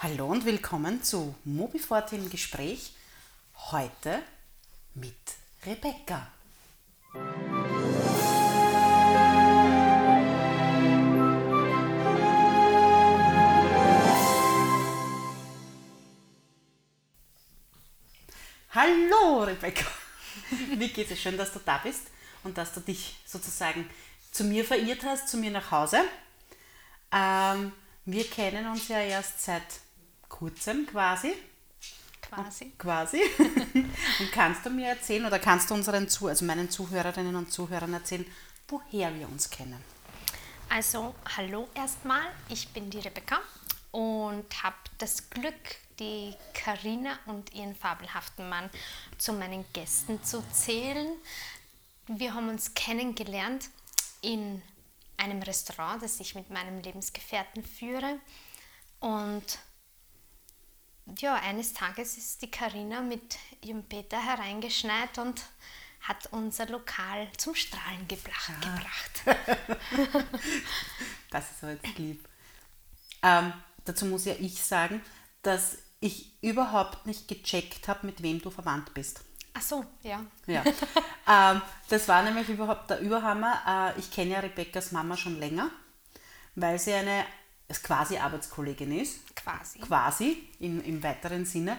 Hallo und willkommen zu Mobifort im Gespräch. Heute mit Rebecca. Hallo Rebecca. Wie geht es? Schön, dass du da bist und dass du dich sozusagen zu mir verirrt hast, zu mir nach Hause. Ähm, wir kennen uns ja erst seit kurzem quasi. Quasi. Quasi. und kannst du mir erzählen oder kannst du unseren Zu also meinen Zuhörerinnen und Zuhörern erzählen, woher wir uns kennen? Also, hallo erstmal, ich bin die Rebecca und habe das Glück, die Karina und ihren fabelhaften Mann zu meinen Gästen zu zählen. Wir haben uns kennengelernt in einem Restaurant, das ich mit meinem Lebensgefährten führe. Und ja, eines Tages ist die Karina mit ihrem Peter hereingeschneit und hat unser Lokal zum Strahlen gebracht. Ah. gebracht. das ist so jetzt lieb. Ähm, dazu muss ja ich sagen, dass ich überhaupt nicht gecheckt habe, mit wem du verwandt bist. Ach so, ja. Ja. ähm, das war nämlich überhaupt der Überhammer. Äh, ich kenne ja Rebekkas Mama schon länger, weil sie eine quasi Arbeitskollegin ist. Quasi. Quasi, im, im weiteren Sinne.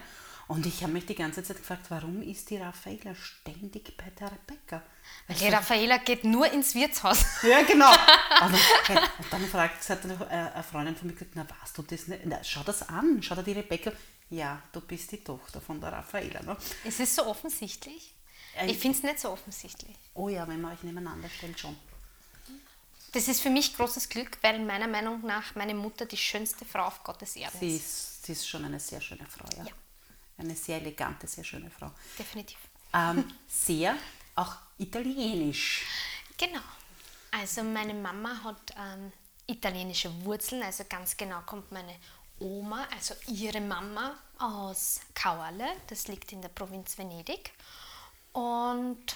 Und ich habe mich die ganze Zeit gefragt, warum ist die Raffaela ständig bei der Rebecca? Weil die Raffaela geht nur ins Wirtshaus. Ja, genau. Und dann, und dann fragt, hat eine Freundin von mir gesagt, na warst du das nicht? Na, schau das an, schau dir die Rebecca. Ja, du bist die Tochter von der Raffaela. Ne? Ist es so offensichtlich? Ich finde es nicht so offensichtlich. Oh ja, wenn man euch nebeneinander stellt, schon. Das ist für mich großes Glück, weil meiner Meinung nach meine Mutter die schönste Frau auf Gottes Erden sie ist. Sie ist schon eine sehr schöne Frau, ja. ja. Eine sehr elegante, sehr schöne Frau. Definitiv. Ähm, sehr auch italienisch. Genau. Also meine Mama hat ähm, italienische Wurzeln, also ganz genau kommt meine Oma, also ihre Mama, aus Kauale, das liegt in der Provinz Venedig. Und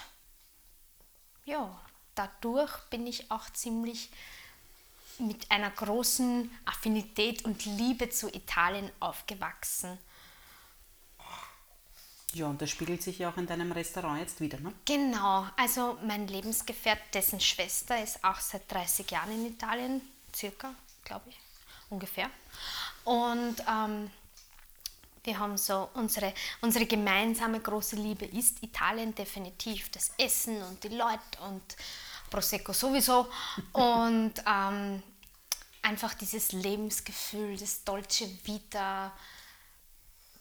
ja, dadurch bin ich auch ziemlich mit einer großen Affinität und Liebe zu Italien aufgewachsen. Ja, und das spiegelt sich ja auch in deinem Restaurant jetzt wieder, ne? Genau, also mein Lebensgefährt, dessen Schwester ist auch seit 30 Jahren in Italien, circa, glaube ich, ungefähr. Und ähm, wir haben so unsere, unsere gemeinsame große Liebe ist Italien definitiv. Das Essen und die Leute und Prosecco sowieso. Und ähm, einfach dieses Lebensgefühl, das Dolce Vita,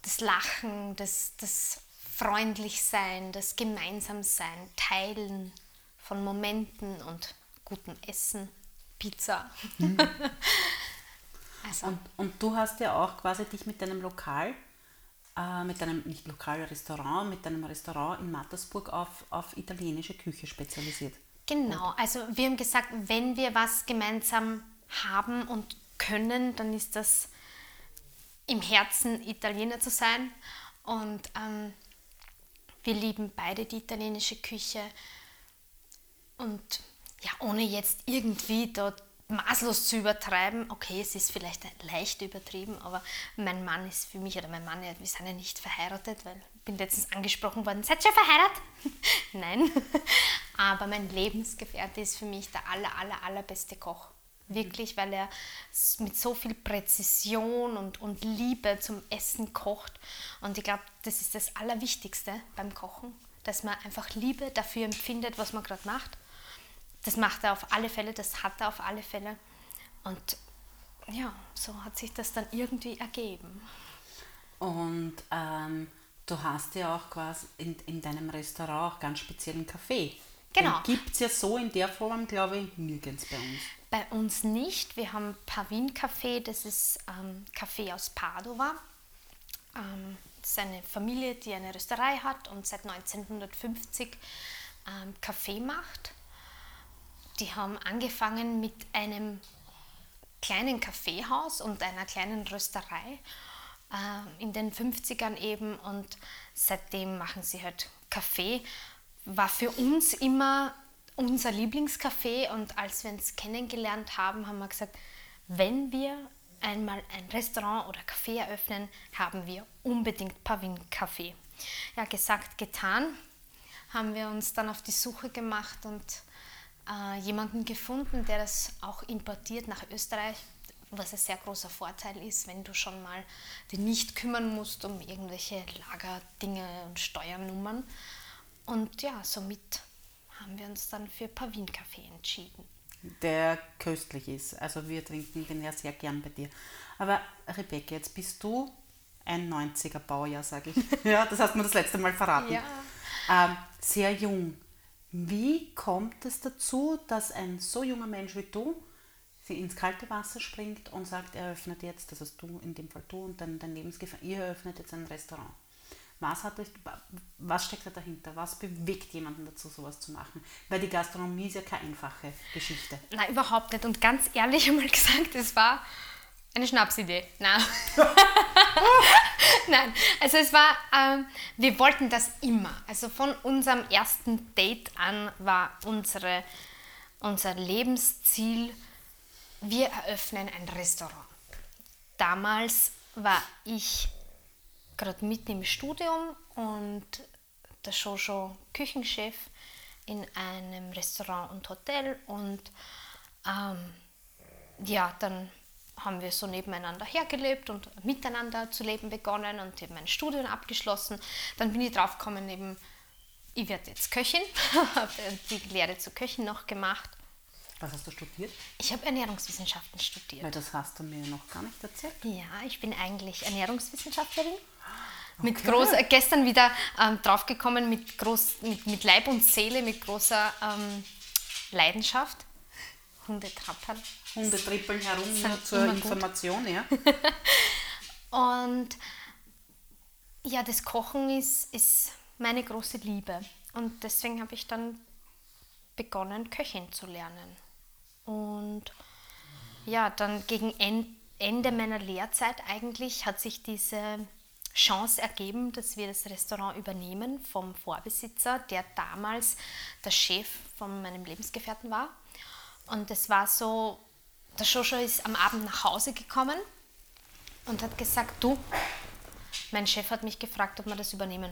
das Lachen, das, das Freundlichsein, das Gemeinsamsein, Teilen von Momenten und gutem Essen, Pizza. Mhm. also. und, und du hast ja auch quasi dich mit deinem Lokal, äh, mit deinem, nicht Lokal, Restaurant, mit deinem Restaurant in Mattersburg auf, auf italienische Küche spezialisiert. Genau, also wir haben gesagt, wenn wir was gemeinsam haben und können, dann ist das im Herzen Italiener zu sein. Und ähm, wir lieben beide die italienische Küche. Und ja, ohne jetzt irgendwie dort maßlos zu übertreiben, okay, es ist vielleicht leicht übertrieben, aber mein Mann ist für mich, oder mein Mann, wir sind ja nicht verheiratet, weil ich bin letztens angesprochen worden, seid ihr verheiratet? Nein, aber mein Lebensgefährte ist für mich der aller, aller, allerbeste Koch. Wirklich, weil er mit so viel Präzision und, und Liebe zum Essen kocht. Und ich glaube, das ist das Allerwichtigste beim Kochen, dass man einfach Liebe dafür empfindet, was man gerade macht. Das macht er auf alle Fälle, das hat er auf alle Fälle. Und ja, so hat sich das dann irgendwie ergeben. Und ähm, du hast ja auch quasi in, in deinem Restaurant auch ganz speziellen Kaffee. Genau. Gibt es ja so in der Form, glaube ich, nirgends bei uns. Bei uns nicht. Wir haben Pavin Kaffee, das ist ähm, Kaffee aus Padova. Ähm, das ist eine Familie, die eine Rösterei hat und seit 1950 ähm, Kaffee macht. Die haben angefangen mit einem kleinen Kaffeehaus und einer kleinen Rösterei äh, in den 50ern eben. Und seitdem machen sie halt Kaffee. War für uns immer unser Lieblingscafé. Und als wir uns kennengelernt haben, haben wir gesagt, wenn wir einmal ein Restaurant oder Café eröffnen, haben wir unbedingt Pavin Café. Ja, gesagt, getan, haben wir uns dann auf die Suche gemacht und äh, jemanden gefunden, der das auch importiert nach Österreich, was ein sehr großer Vorteil ist, wenn du schon mal dich nicht kümmern musst um irgendwelche Lagerdinge und Steuernummern. Und ja, somit haben wir uns dann für Pavin Café entschieden. Der köstlich ist. Also wir trinken den ja sehr gern bei dir. Aber Rebecca, jetzt bist du ein 90er Baujahr, sage ich. ja, das hast du mir das letzte Mal verraten. Ja. Ähm, sehr jung. Wie kommt es dazu, dass ein so junger Mensch wie du sie ins kalte Wasser springt und sagt, er öffnet jetzt, das hast du in dem Fall du und dann dein Lebensgefährte, ihr öffnet jetzt ein Restaurant. Was, hat euch, was steckt da dahinter? Was bewegt jemanden dazu, sowas zu machen? Weil die Gastronomie ist ja keine einfache Geschichte. Nein, überhaupt nicht. Und ganz ehrlich einmal gesagt, es war eine Schnapsidee. Nein. Nein, also es war, ähm, wir wollten das immer. Also von unserem ersten Date an war unsere, unser Lebensziel, wir eröffnen ein Restaurant. Damals war ich gerade mitten im Studium und der Jojo Küchenchef in einem Restaurant und Hotel und ähm, ja, dann haben wir so nebeneinander hergelebt und miteinander zu leben begonnen und habe mein Studium abgeschlossen. Dann bin ich drauf gekommen, eben, ich werde jetzt Köchin, habe die Lehre zur Köchin noch gemacht. Was hast du studiert? Ich habe Ernährungswissenschaften studiert. Weil das hast du mir noch gar nicht erzählt. Ja, ich bin eigentlich Ernährungswissenschaftlerin. Mit okay. groß, äh, gestern wieder ähm, draufgekommen mit, groß, mit, mit Leib und Seele, mit großer ähm, Leidenschaft. Hunde trappern. Hunde trippeln herum nur zur Information, ja. und ja, das Kochen ist, ist meine große Liebe. Und deswegen habe ich dann begonnen, Köchin zu lernen. Und ja, dann gegen Ende meiner Lehrzeit eigentlich hat sich diese Chance ergeben, dass wir das Restaurant übernehmen vom Vorbesitzer, der damals der Chef von meinem Lebensgefährten war. Und es war so, der Joshua ist am Abend nach Hause gekommen und hat gesagt, du, mein Chef hat mich gefragt, ob wir das übernehmen.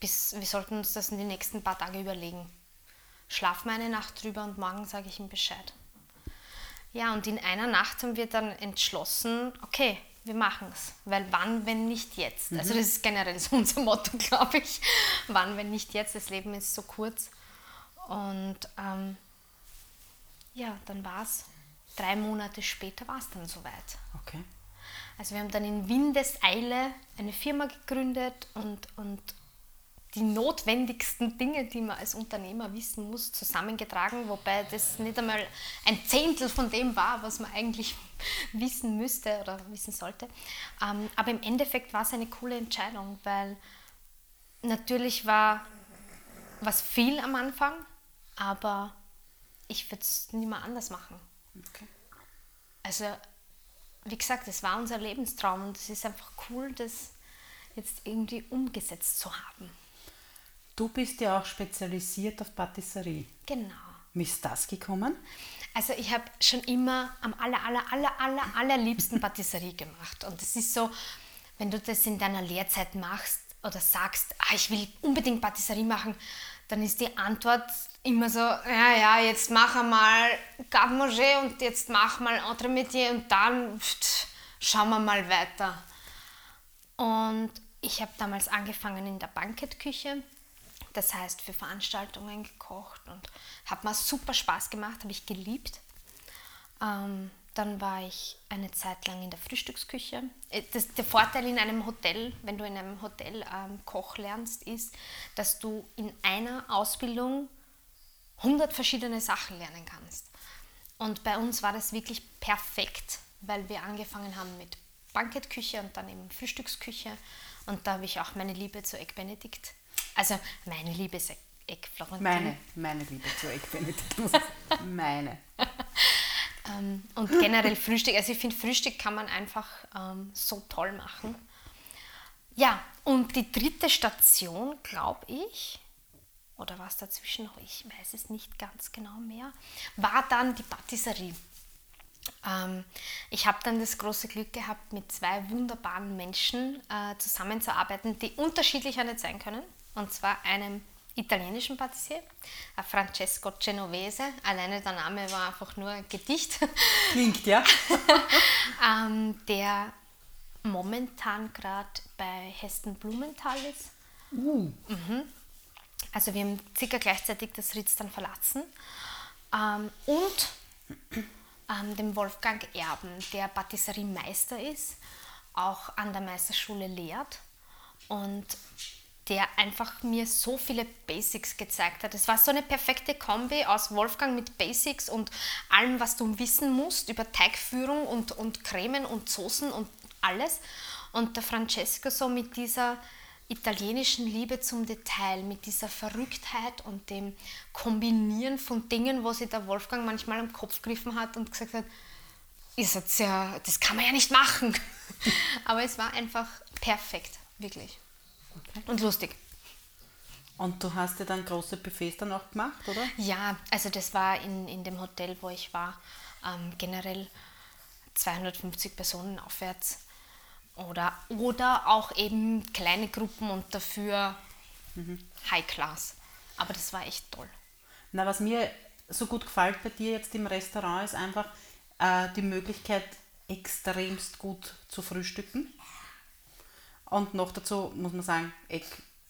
Bis, wir sollten uns das in den nächsten paar Tage überlegen. Schlaf mal eine Nacht drüber und morgen sage ich ihm Bescheid. Ja, und in einer Nacht haben wir dann entschlossen, okay, wir machen es. Weil wann, wenn nicht jetzt? Also mhm. Also das ist generell so unser Motto, glaube ich. Wann, wenn nicht jetzt? Das Leben ist so kurz. Und ähm, ja, dann war es, drei Monate später war es dann soweit. Okay. Also wir haben dann in Windeseile eine Firma gegründet und, und die notwendigsten Dinge, die man als Unternehmer wissen muss, zusammengetragen, wobei das nicht einmal ein Zehntel von dem war, was man eigentlich wissen müsste oder wissen sollte. Ähm, aber im Endeffekt war es eine coole Entscheidung, weil natürlich war was viel am Anfang, aber ich würde es mehr anders machen. Okay. Also, wie gesagt, es war unser Lebenstraum und es ist einfach cool, das jetzt irgendwie umgesetzt zu haben. Du bist ja auch spezialisiert auf Patisserie. Genau. Wie ist das gekommen? Also ich habe schon immer am aller, aller, aller, aller, allerliebsten Patisserie gemacht. Und es ist so, wenn du das in deiner Lehrzeit machst oder sagst, ah, ich will unbedingt Patisserie machen, dann ist die Antwort immer so, ja, ja, jetzt mach einmal Garde Manger und jetzt mach mal Entremetier und dann pft, schauen wir mal weiter. Und ich habe damals angefangen in der Bankettküche, das heißt für Veranstaltungen gekocht und hat mir super Spaß gemacht, habe ich geliebt. Ähm, dann war ich eine Zeit lang in der Frühstücksküche. Äh, das, der Vorteil in einem Hotel, wenn du in einem Hotel ähm, Koch lernst, ist, dass du in einer Ausbildung 100 verschiedene Sachen lernen kannst. Und bei uns war das wirklich perfekt, weil wir angefangen haben mit Bankettküche und dann eben Frühstücksküche. Und da habe ich auch meine Liebe zu Egg Benedict. Also meine Liebe ist Egg Florentin. Meine, meine Liebe zu Egg Benedict. meine. ähm, und generell Frühstück. Also ich finde, Frühstück kann man einfach ähm, so toll machen. Ja, und die dritte Station, glaube ich, oder was dazwischen noch, ich weiß es nicht ganz genau mehr, war dann die Patisserie. Ähm, ich habe dann das große Glück gehabt, mit zwei wunderbaren Menschen äh, zusammenzuarbeiten, die unterschiedlicher nicht sein können. Und zwar einem italienischen Patissier, äh, Francesco Genovese. Alleine der Name war einfach nur ein Gedicht. Klingt, ja. ähm, der momentan gerade bei Hesten Blumenthal ist. Uh. Mhm. Also wir haben circa gleichzeitig das Ritz dann verlassen. Ähm, und ähm, dem Wolfgang Erben, der Patisseriemeister ist, auch an der Meisterschule lehrt und der einfach mir so viele Basics gezeigt hat. Es war so eine perfekte Kombi aus Wolfgang mit Basics und allem, was du wissen musst über Teigführung und, und Cremen und Soßen und alles. Und der Francesco so mit dieser italienischen Liebe zum Detail, mit dieser Verrücktheit und dem Kombinieren von Dingen, wo sich der Wolfgang manchmal am Kopf gegriffen hat und gesagt hat, ist jetzt ja, das kann man ja nicht machen. Aber es war einfach perfekt, wirklich. Okay. Und lustig. Und du hast ja dann große Buffets dann auch gemacht, oder? Ja, also das war in, in dem Hotel, wo ich war, ähm, generell 250 Personen aufwärts. Oder, oder auch eben kleine Gruppen und dafür mhm. High Class. Aber das war echt toll. Na, was mir so gut gefällt bei dir jetzt im Restaurant ist einfach äh, die Möglichkeit, extremst gut zu frühstücken. Und noch dazu muss man sagen,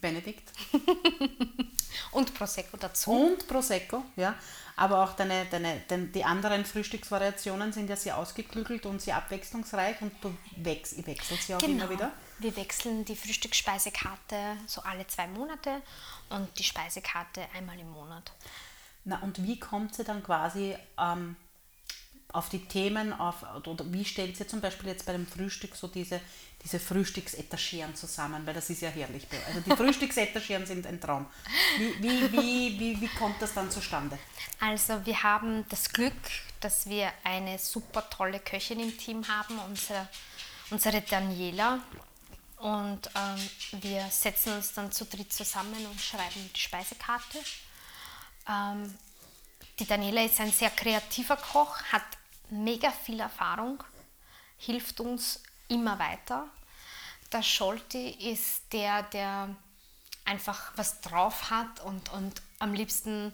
Benedikt. und Prosecco dazu. Und Prosecco, ja. Aber auch deine, deine, deine, die anderen Frühstücksvariationen sind ja sehr ausgeklügelt und sehr abwechslungsreich und du wechs, wechselst sie auch genau. immer wieder. Wir wechseln die Frühstücksspeisekarte so alle zwei Monate und die Speisekarte einmal im Monat. Na und wie kommt sie dann quasi ähm, auf die Themen, auf, oder wie stellt sie zum Beispiel jetzt bei dem Frühstück so diese, diese Frühstücksetagieren zusammen, weil das ist ja herrlich. Also die Frühstücksetagieren sind ein Traum. Wie, wie, wie, wie, wie kommt das dann zustande? Also wir haben das Glück, dass wir eine super tolle Köchin im Team haben, unsere, unsere Daniela. Und ähm, wir setzen uns dann zu dritt zusammen und schreiben die Speisekarte. Ähm, die Daniela ist ein sehr kreativer Koch, hat mega viel Erfahrung, hilft uns immer weiter. Der Scholti ist der, der einfach was drauf hat und, und am liebsten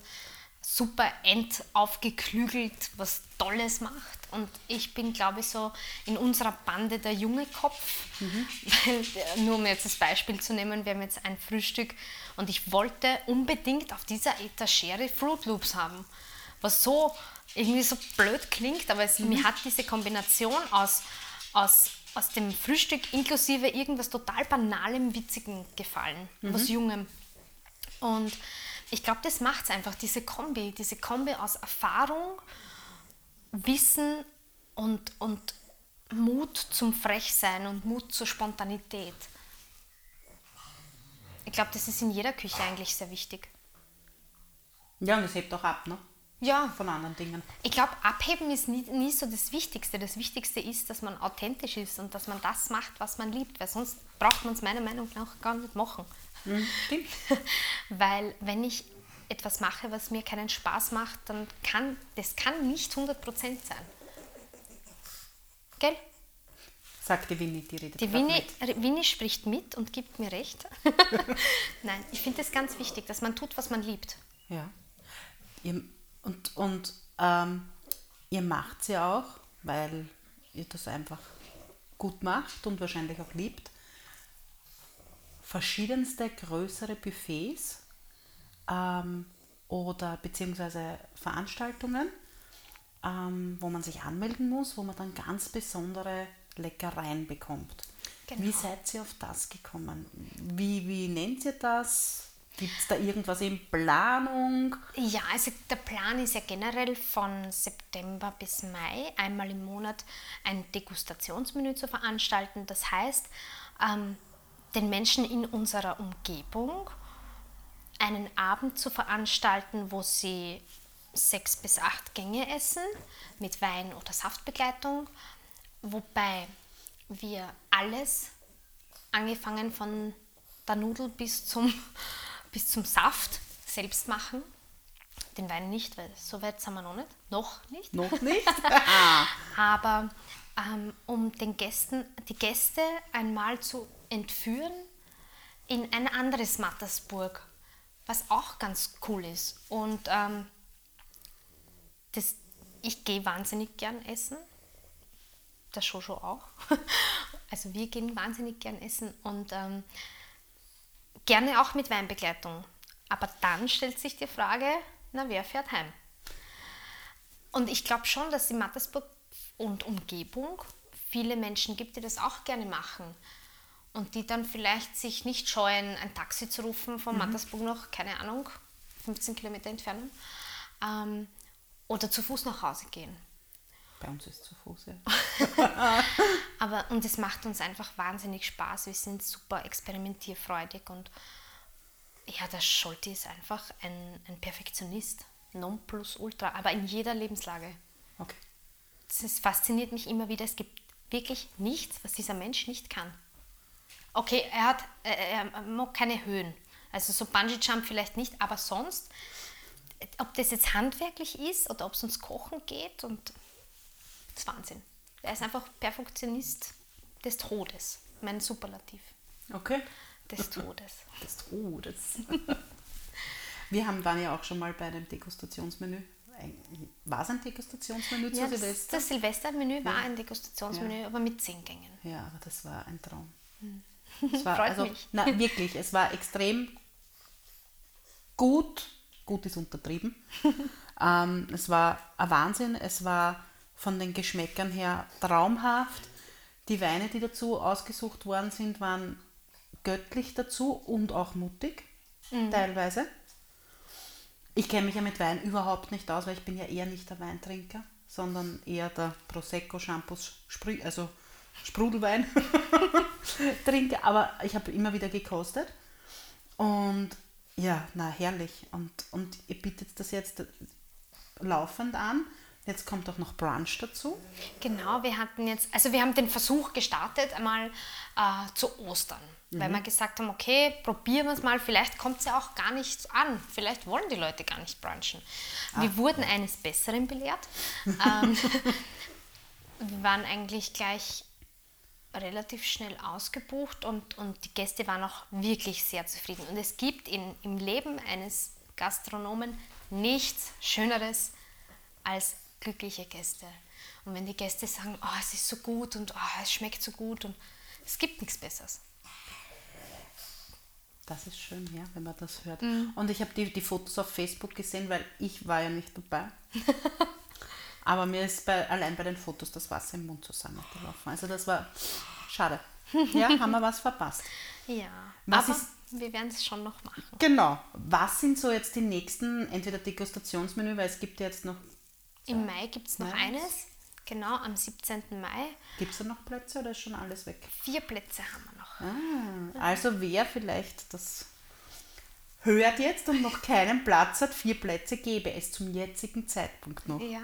super entaufgeklügelt was Tolles macht. Und ich bin, glaube ich, so in unserer Bande der junge Kopf. Mhm. Weil, nur um jetzt das Beispiel zu nehmen, wir haben jetzt ein Frühstück und ich wollte unbedingt auf dieser Etagere Fruit Loops haben. Was so irgendwie so blöd klingt, aber es, mhm. mir hat diese Kombination aus, aus aus dem Frühstück inklusive irgendwas total banalem, witzigem gefallen, mhm. was Jungem. Und ich glaube, das macht es einfach, diese Kombi, diese Kombi aus Erfahrung, Wissen und, und Mut zum Frechsein und Mut zur Spontanität. Ich glaube, das ist in jeder Küche eigentlich sehr wichtig. Ja, und es hebt auch ab, ne? Ja. von anderen Dingen. Ich glaube, abheben ist nie, nie so das Wichtigste. Das Wichtigste ist, dass man authentisch ist und dass man das macht, was man liebt, weil sonst braucht man es meiner Meinung nach gar nicht machen. Mhm, stimmt. weil wenn ich etwas mache, was mir keinen Spaß macht, dann kann das kann nicht 100% sein. Gell? Sagt die Winnie, die redet Die Winnie, Winnie spricht mit und gibt mir recht. Nein, ich finde es ganz wichtig, dass man tut, was man liebt. Ja. Ihr und, und ähm, ihr macht ja auch, weil ihr das einfach gut macht und wahrscheinlich auch liebt. Verschiedenste größere Buffets ähm, oder beziehungsweise Veranstaltungen, ähm, wo man sich anmelden muss, wo man dann ganz besondere Leckereien bekommt. Genau. Wie seid ihr auf das gekommen? Wie, wie nennt ihr das? Gibt es da irgendwas in Planung? Ja, also der Plan ist ja generell von September bis Mai einmal im Monat ein Degustationsmenü zu veranstalten. Das heißt, ähm, den Menschen in unserer Umgebung einen Abend zu veranstalten, wo sie sechs bis acht Gänge essen mit Wein oder Saftbegleitung, wobei wir alles, angefangen von der Nudel bis zum bis zum Saft selbst machen. den Wein nicht, weil so weit sind wir noch nicht. Noch nicht. Noch nicht? Aber ähm, um den Gästen, die Gäste einmal zu entführen in ein anderes Mattersburg, was auch ganz cool ist. Und ähm, das, ich gehe wahnsinnig gern essen. Der Jojo auch. Also wir gehen wahnsinnig gern essen und ähm, gerne auch mit Weinbegleitung. Aber dann stellt sich die Frage, na wer fährt heim? Und ich glaube schon, dass in Mattersburg und Umgebung viele Menschen gibt, die das auch gerne machen. Und die dann vielleicht sich nicht scheuen, ein Taxi zu rufen von mhm. Mattersburg noch, keine Ahnung, 15 Kilometer Entfernung, ähm, oder zu Fuß nach Hause gehen. Bei uns ist es zu Fuß, ja. Aber, und es macht uns einfach wahnsinnig Spaß. Wir sind super experimentierfreudig und ja, der Scholti ist einfach ein, ein Perfektionist. Non plus ultra, aber in jeder Lebenslage. Okay. Das fasziniert mich immer wieder. Es gibt wirklich nichts, was dieser Mensch nicht kann. Okay, er hat er, er mag keine Höhen. Also so Bungee Jump vielleicht nicht, aber sonst, ob das jetzt handwerklich ist oder ob es ums Kochen geht und das ist Wahnsinn. Er ist einfach Perfektionist des Todes. Mein Superlativ. Okay. Des Todes. Des Todes. Wir haben, waren ja auch schon mal bei einem Degustationsmenü. War es ein Degustationsmenü ja, zu Silvester? Das Silvestermenü war ein Degustationsmenü, ja. aber mit zehn Gängen. Ja, aber das war ein Traum. Hm. Es war, Freut also, mich. Na, wirklich, es war extrem gut. Gut ist untertrieben. ähm, es war ein Wahnsinn. Es war von den Geschmäckern her traumhaft. Die Weine, die dazu ausgesucht worden sind, waren göttlich dazu und auch mutig, mhm. teilweise. Ich kenne mich ja mit Wein überhaupt nicht aus, weil ich bin ja eher nicht der Weintrinker, sondern eher der Prosecco, Shampoos, Sprü also Sprudelwein Trinker. Aber ich habe immer wieder gekostet. Und ja, na herrlich. Und, und ihr bietet das jetzt laufend an. Jetzt kommt auch noch Brunch dazu. Genau, wir hatten jetzt, also wir haben den Versuch gestartet, einmal äh, zu Ostern. Mhm. Weil wir gesagt haben, okay, probieren wir es mal, vielleicht kommt es ja auch gar nicht an. Vielleicht wollen die Leute gar nicht brunchen. Wir ah. wurden eines Besseren belehrt. ähm, wir waren eigentlich gleich relativ schnell ausgebucht und, und die Gäste waren auch wirklich sehr zufrieden. Und es gibt in, im Leben eines Gastronomen nichts Schöneres als glückliche Gäste. Und wenn die Gäste sagen, oh, es ist so gut und oh, es schmeckt so gut und es gibt nichts Besseres. Das ist schön, ja, wenn man das hört. Mhm. Und ich habe die, die Fotos auf Facebook gesehen, weil ich war ja nicht dabei. Aber mir ist bei, allein bei den Fotos das Wasser im Mund zusammengelaufen. Also das war schade. Ja, haben wir was verpasst. Ja, was aber ist, wir werden es schon noch machen. Genau. Was sind so jetzt die nächsten, entweder Degustationsmenü, weil es gibt ja jetzt noch im Mai gibt es noch Mai. eines, genau am 17. Mai. Gibt es da noch Plätze oder ist schon alles weg? Vier Plätze haben wir noch. Ah, also wer vielleicht das hört jetzt und noch keinen Platz hat, vier Plätze gäbe es zum jetzigen Zeitpunkt noch. Ja,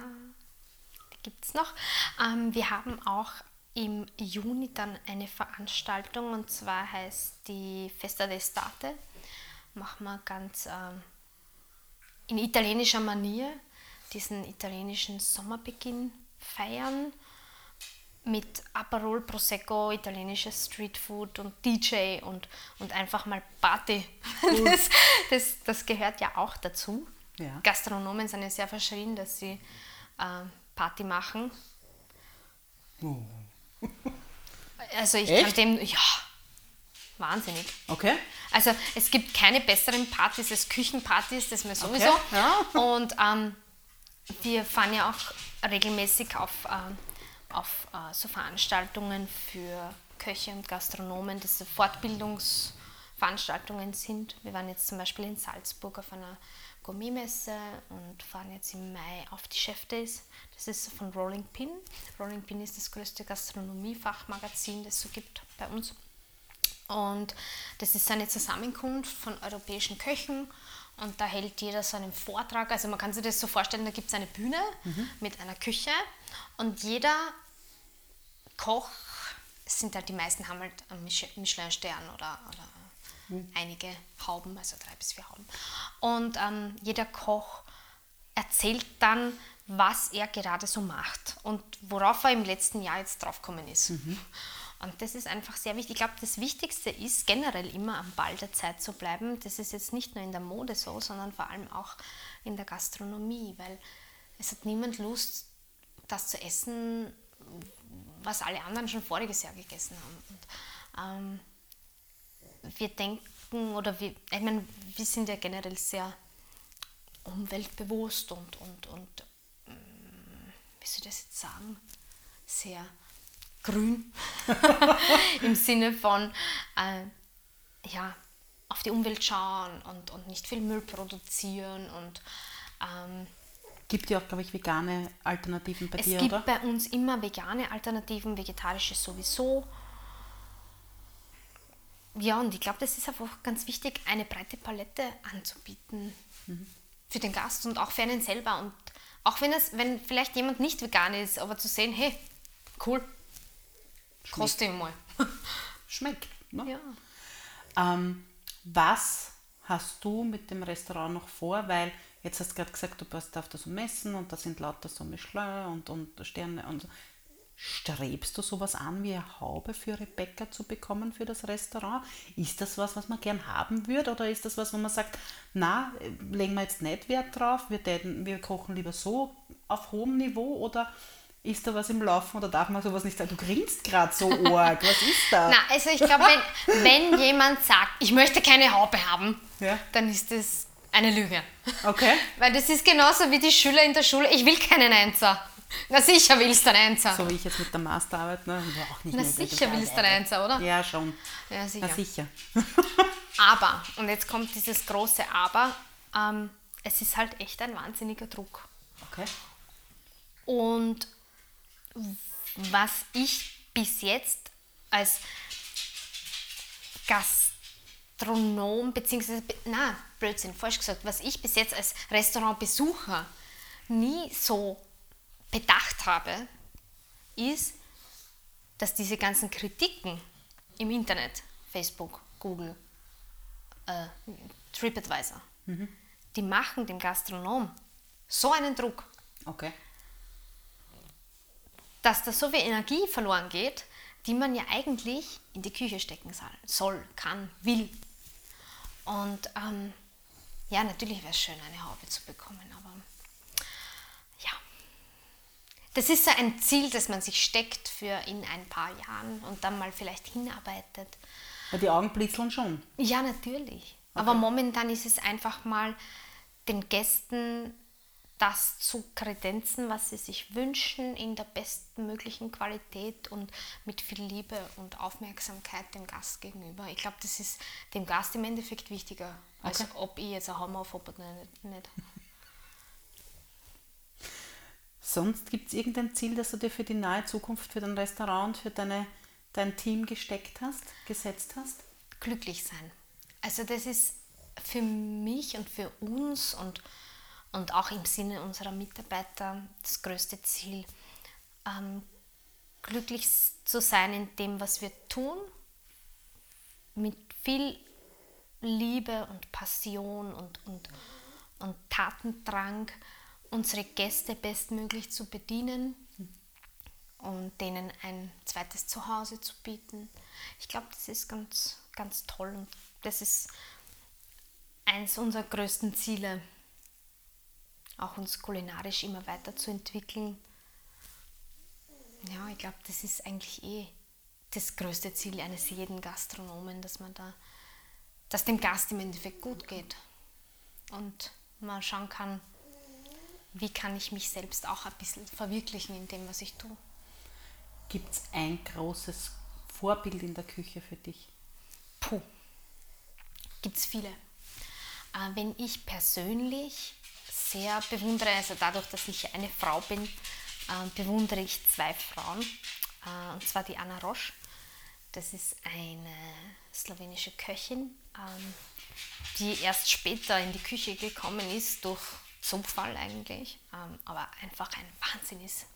die gibt es noch. Ähm, wir haben auch im Juni dann eine Veranstaltung und zwar heißt die Festa d'Estate. Machen wir ganz ähm, in italienischer Manier diesen italienischen Sommerbeginn feiern mit Aperol, Prosecco, italienisches Streetfood und DJ und, und einfach mal Party. Das, das, das gehört ja auch dazu. Ja. Gastronomen sind ja sehr verschrien, dass sie äh, Party machen. Oh. Also ich Echt? kann dem, ja, wahnsinnig. Okay. Also es gibt keine besseren Partys als Küchenpartys, das mir sowieso. Okay. Ja. Und ähm, wir fahren ja auch regelmäßig auf, äh, auf äh, so Veranstaltungen für Köche und Gastronomen, so Fortbildungsveranstaltungen sind. Wir waren jetzt zum Beispiel in Salzburg auf einer Gourmetmesse und fahren jetzt im Mai auf die Chef Days. Das ist von Rolling Pin. Rolling Pin ist das größte Gastronomiefachmagazin, das es so gibt bei uns. Und das ist eine Zusammenkunft von europäischen Köchen und da hält jeder so einen Vortrag. Also man kann sich das so vorstellen, da gibt es eine Bühne mhm. mit einer Küche und jeder Koch, es sind halt die meisten haben halt einen Michelin-Stern oder, oder mhm. einige Hauben, also drei bis vier Hauben. Und ähm, jeder Koch erzählt dann, was er gerade so macht und worauf er im letzten Jahr jetzt draufgekommen ist. Mhm. Und das ist einfach sehr wichtig. Ich glaube, das Wichtigste ist generell immer am Ball der Zeit zu bleiben. Das ist jetzt nicht nur in der Mode so, sondern vor allem auch in der Gastronomie, weil es hat niemand Lust, das zu essen, was alle anderen schon voriges Jahr gegessen haben. Und, ähm, wir denken, oder wir, ich meine, wir sind ja generell sehr umweltbewusst und, und, und ähm, wie soll ich das jetzt sagen, sehr grün im Sinne von äh, ja, auf die Umwelt schauen und, und nicht viel Müll produzieren und ähm, Gibt ja auch, glaube ich, vegane Alternativen bei es dir, gibt oder? bei uns immer vegane Alternativen, vegetarische sowieso. Ja, und ich glaube, das ist einfach ganz wichtig, eine breite Palette anzubieten mhm. für den Gast und auch für einen selber. Und auch wenn es, wenn vielleicht jemand nicht vegan ist, aber zu sehen, hey, cool, koste ihn mal. Schmeckt. Ne? Ja. Ähm, was hast du mit dem Restaurant noch vor? Weil Jetzt hast du gerade gesagt, du passt auf das so messen und da sind lauter so Michelin und, und Sterne und so. Strebst du sowas an, wie eine Haube für Rebecca zu bekommen für das Restaurant? Ist das was, was man gern haben würde oder ist das was, wo man sagt, na, legen wir jetzt nicht Wert drauf, wir, täten, wir kochen lieber so auf hohem Niveau oder ist da was im Laufen oder darf man sowas nicht sagen? Du grinst gerade so arg, was ist da? Na, also ich glaube, wenn, wenn jemand sagt, ich möchte keine Haube haben, ja? dann ist das eine Lüge. Okay. Weil das ist genauso wie die Schüler in der Schule. Ich will keinen Einser. Na sicher willst du einen Einser. So wie ich jetzt mit der Masterarbeit, ne? Auch nicht Na sicher willst du einen Einser, oder? Ja, schon. Ja, sicher. Na sicher. aber, und jetzt kommt dieses große Aber, ähm, es ist halt echt ein wahnsinniger Druck. Okay. Und was ich bis jetzt als Gast Gastronom, beziehungsweise, na, Blödsinn, falsch gesagt, was ich bis jetzt als Restaurantbesucher nie so bedacht habe, ist, dass diese ganzen Kritiken im Internet, Facebook, Google, äh, TripAdvisor, mhm. die machen dem Gastronom so einen Druck, okay. Dass da so viel Energie verloren geht, die man ja eigentlich in die Küche stecken soll, kann, will. Und ähm, ja, natürlich wäre es schön, eine Haube zu bekommen, aber ja. Das ist so ein Ziel, das man sich steckt für in ein paar Jahren und dann mal vielleicht hinarbeitet. Ja, die Augen blitzeln schon. Ja, natürlich. Okay. Aber momentan ist es einfach mal den Gästen das zu kredenzen, was sie sich wünschen, in der bestmöglichen Qualität und mit viel Liebe und Aufmerksamkeit dem Gast gegenüber. Ich glaube, das ist dem Gast im Endeffekt wichtiger, als okay. ob ich jetzt ein Hammer aufhabe oder nicht. Sonst gibt es irgendein Ziel, das du dir für die nahe Zukunft, für dein Restaurant, für deine, dein Team gesteckt hast, gesetzt hast? Glücklich sein. Also das ist für mich und für uns und und auch im Sinne unserer Mitarbeiter das größte Ziel, ähm, glücklich zu sein in dem, was wir tun, mit viel Liebe und Passion und, und, und Tatendrang unsere Gäste bestmöglich zu bedienen und denen ein zweites Zuhause zu bieten. Ich glaube, das ist ganz, ganz toll und das ist eines unserer größten Ziele auch uns kulinarisch immer weiterzuentwickeln. Ja, ich glaube, das ist eigentlich eh das größte Ziel eines jeden Gastronomen, dass man da, dass dem Gast im Endeffekt gut geht und man schauen kann, wie kann ich mich selbst auch ein bisschen verwirklichen in dem, was ich tue. Gibt es ein großes Vorbild in der Küche für dich? Puh, gibt es viele. Äh, wenn ich persönlich sehr bewundere, also dadurch, dass ich eine Frau bin, äh, bewundere ich zwei Frauen, äh, und zwar die Anna Roche. Das ist eine slowenische Köchin, ähm, die erst später in die Küche gekommen ist, durch Zufall eigentlich, ähm, aber einfach ein Wahnsinn ist.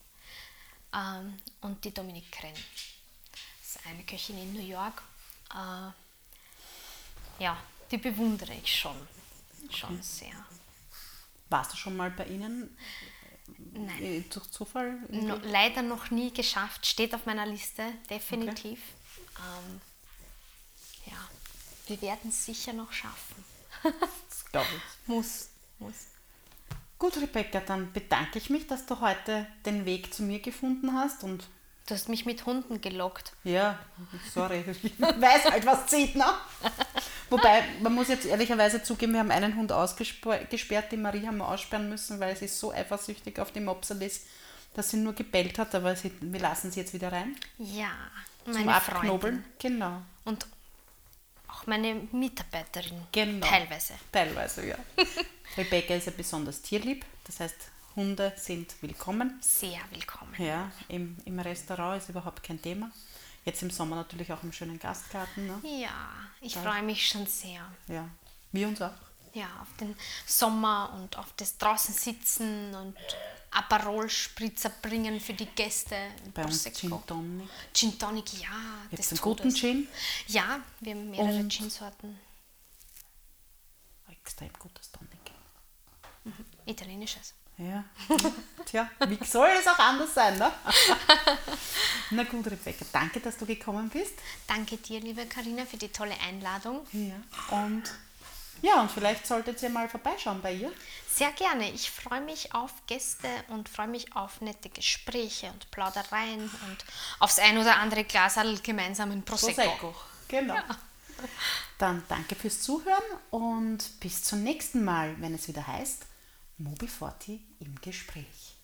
Ähm, und die Dominique Krenn. Das ist eine Köchin in New York. Äh, ja, die bewundere ich schon, schon sehr. Warst du schon mal bei Ihnen? Nein. Äh, Durch Zufall? No, leider noch nie geschafft, steht auf meiner Liste, definitiv. Ähm, ja, wir werden es sicher noch schaffen. Das glaube ich. Muss, muss. Gut, Rebecca, dann bedanke ich mich, dass du heute den Weg zu mir gefunden hast und Du hast mich mit Hunden gelockt. ja, sorry, ich weiß halt, was zieht, ne? Wobei, man muss jetzt ehrlicherweise zugeben, wir haben einen Hund ausgesperrt, die Marie haben wir aussperren müssen, weil sie so eifersüchtig auf die Mopsel ist, dass sie nur gebellt hat, aber sie, wir lassen sie jetzt wieder rein. Ja, Zum meine Abknobeln. Freundin. Genau. Und auch meine Mitarbeiterin. Genau. Teilweise. Teilweise, ja. Rebecca ist ja besonders tierlieb, das heißt, Hunde sind willkommen. Sehr willkommen. Ja, im, im Restaurant ist überhaupt kein Thema. Jetzt im Sommer natürlich auch im schönen Gastgarten. Ne? Ja, ich freue mich schon sehr. Ja, wir uns auch. Ja, auf den Sommer und auf das draußen sitzen und Aperol-Spritzer bringen für die Gäste. Bei uns Prosecco. Gin Tonic. Gin Tonic, ja. Jetzt des einen guten Gin. Ja, wir haben mehrere Und- Gin-Sorten. Extrem gutes Tonic. Italienisches. Ja. Tja, wie soll es auch anders sein, ne? Na gut, Rebecca, danke, dass du gekommen bist. Danke dir, liebe Karina, für die tolle Einladung. Ja. Und ja, und vielleicht solltet ihr mal vorbeischauen bei ihr. Sehr gerne. Ich freue mich auf Gäste und freue mich auf nette Gespräche und Plaudereien und aufs ein oder andere Glasal gemeinsamen Prosecco. Prosecco. Genau. Dann danke fürs Zuhören und bis zum nächsten Mal, wenn es wieder heißt Mobi Forti im Gespräch.